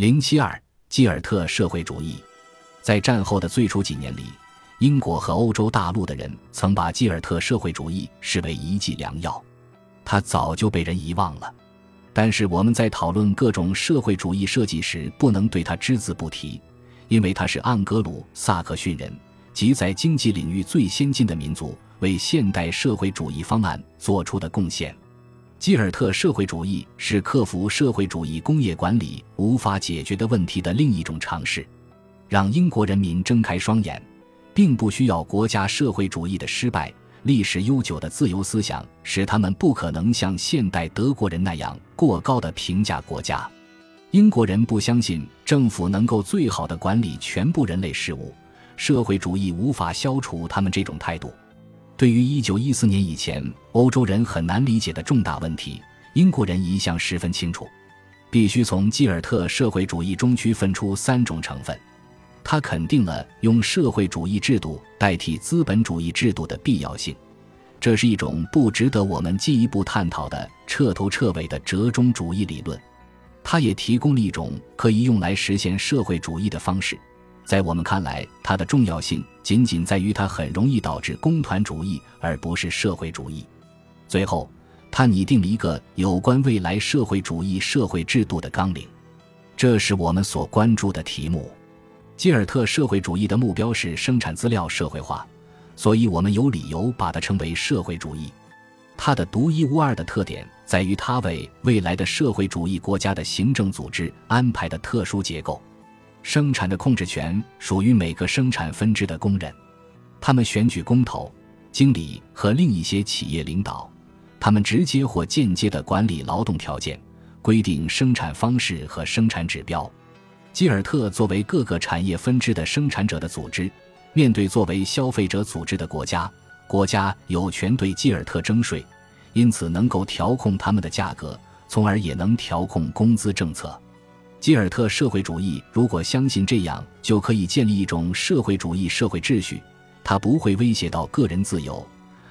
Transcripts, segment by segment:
零七二基尔特社会主义，在战后的最初几年里，英国和欧洲大陆的人曾把基尔特社会主义视为一剂良药，它早就被人遗忘了。但是我们在讨论各种社会主义设计时，不能对它只字不提，因为它是盎格鲁撒克逊人，即在经济领域最先进的民族，为现代社会主义方案做出的贡献。基尔特社会主义是克服社会主义工业管理无法解决的问题的另一种尝试，让英国人民睁开双眼，并不需要国家社会主义的失败。历史悠久的自由思想使他们不可能像现代德国人那样过高的评价国家。英国人不相信政府能够最好的管理全部人类事务，社会主义无法消除他们这种态度。对于1914年以前欧洲人很难理解的重大问题，英国人一向十分清楚，必须从基尔特社会主义中区分出三种成分。他肯定了用社会主义制度代替资本主义制度的必要性，这是一种不值得我们进一步探讨的彻头彻尾的折中主义理论。他也提供了一种可以用来实现社会主义的方式。在我们看来，它的重要性仅仅在于它很容易导致工团主义，而不是社会主义。最后，他拟定了一个有关未来社会主义社会制度的纲领，这是我们所关注的题目。基尔特社会主义的目标是生产资料社会化，所以我们有理由把它称为社会主义。它的独一无二的特点在于它为未来的社会主义国家的行政组织安排的特殊结构。生产的控制权属于每个生产分支的工人，他们选举工头、经理和另一些企业领导，他们直接或间接的管理劳动条件，规定生产方式和生产指标。基尔特作为各个产业分支的生产者的组织，面对作为消费者组织的国家，国家有权对基尔特征税，因此能够调控他们的价格，从而也能调控工资政策。基尔特社会主义如果相信这样就可以建立一种社会主义社会秩序，它不会威胁到个人自由，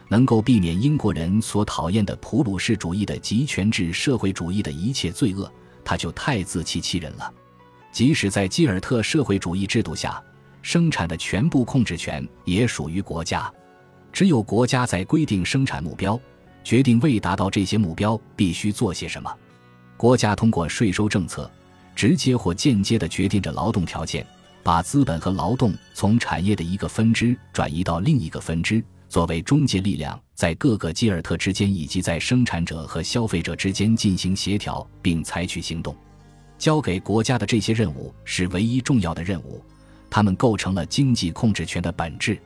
能够避免英国人所讨厌的普鲁士主义的集权制社会主义的一切罪恶，他就太自欺欺人了。即使在基尔特社会主义制度下，生产的全部控制权也属于国家。只有国家在规定生产目标，决定为达到这些目标必须做些什么。国家通过税收政策，直接或间接地决定着劳动条件，把资本和劳动从产业的一个分支转移到另一个分支，作为中介力量，在各个基尔特之间以及在生产者和消费者之间进行协调，并采取行动。交给国家的这些任务是唯一重要的任务，它们构成了经济控制权的本质。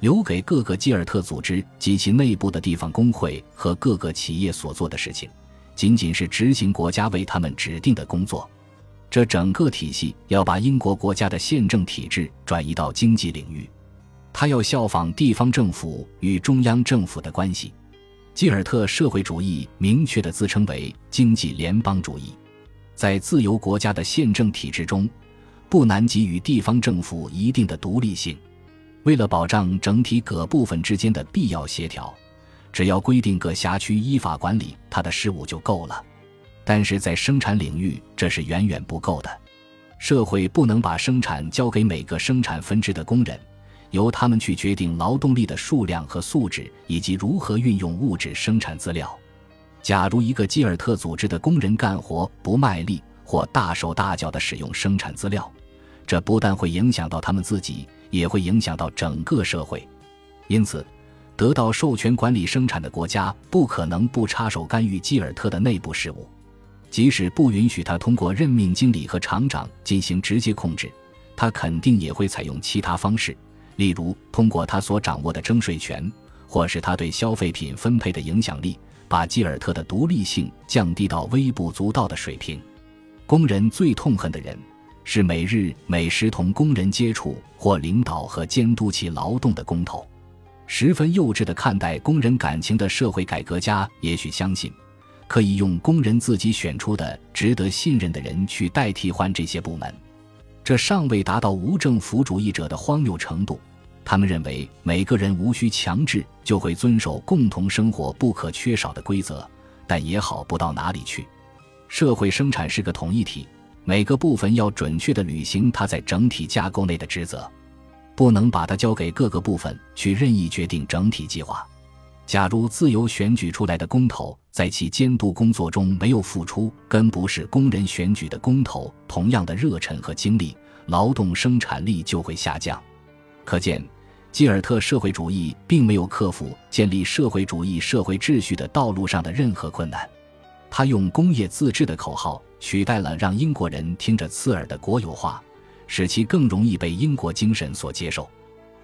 留给各个基尔特组织及其内部的地方工会和各个企业所做的事情，仅仅是执行国家为他们指定的工作。这整个体系要把英国国家的宪政体制转移到经济领域，它要效仿地方政府与中央政府的关系。基尔特社会主义明确的自称为经济联邦主义。在自由国家的宪政体制中，不难给予地方政府一定的独立性。为了保障整体各部分之间的必要协调，只要规定各辖区依法管理他的事务就够了。但是在生产领域，这是远远不够的。社会不能把生产交给每个生产分支的工人，由他们去决定劳动力的数量和素质，以及如何运用物质生产资料。假如一个基尔特组织的工人干活不卖力或大手大脚地使用生产资料，这不但会影响到他们自己，也会影响到整个社会。因此，得到授权管理生产的国家不可能不插手干预基尔特的内部事务，即使不允许他通过任命经理和厂长进行直接控制，他肯定也会采用其他方式，例如通过他所掌握的征税权，或是他对消费品分配的影响力。把基尔特的独立性降低到微不足道的水平。工人最痛恨的人是每日每时同工人接触或领导和监督其劳动的工头。十分幼稚的看待工人感情的社会改革家，也许相信可以用工人自己选出的值得信任的人去代替换这些部门。这尚未达到无政府主义者的荒谬程度。他们认为每个人无需强制就会遵守共同生活不可缺少的规则，但也好不到哪里去。社会生产是个统一体，每个部分要准确地履行它在整体架构内的职责，不能把它交给各个部分去任意决定整体计划。假如自由选举出来的工头在其监督工作中没有付出跟不是工人选举的工头同样的热忱和精力，劳动生产力就会下降。可见，基尔特社会主义并没有克服建立社会主义社会秩序的道路上的任何困难。他用工业自治的口号取代了让英国人听着刺耳的国有化，使其更容易被英国精神所接受。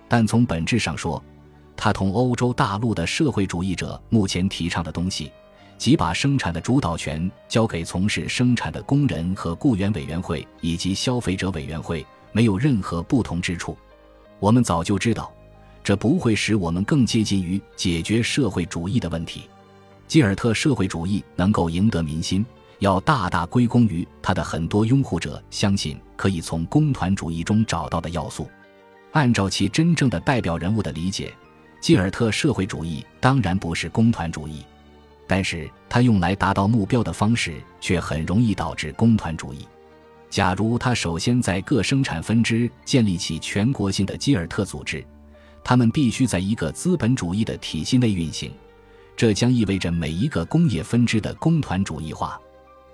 但从本质上说，他同欧洲大陆的社会主义者目前提倡的东西，即把生产的主导权交给从事生产的工人和雇员委员会以及消费者委员会，没有任何不同之处。我们早就知道，这不会使我们更接近于解决社会主义的问题。基尔特社会主义能够赢得民心，要大大归功于他的很多拥护者相信可以从工团主义中找到的要素。按照其真正的代表人物的理解。基尔特社会主义当然不是工团主义，但是他用来达到目标的方式却很容易导致工团主义。假如他首先在各生产分支建立起全国性的基尔特组织，他们必须在一个资本主义的体系内运行，这将意味着每一个工业分支的工团主义化。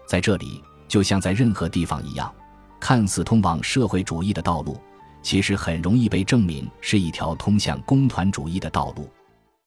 在这里，就像在任何地方一样，看似通往社会主义的道路。其实很容易被证明是一条通向工团主义的道路。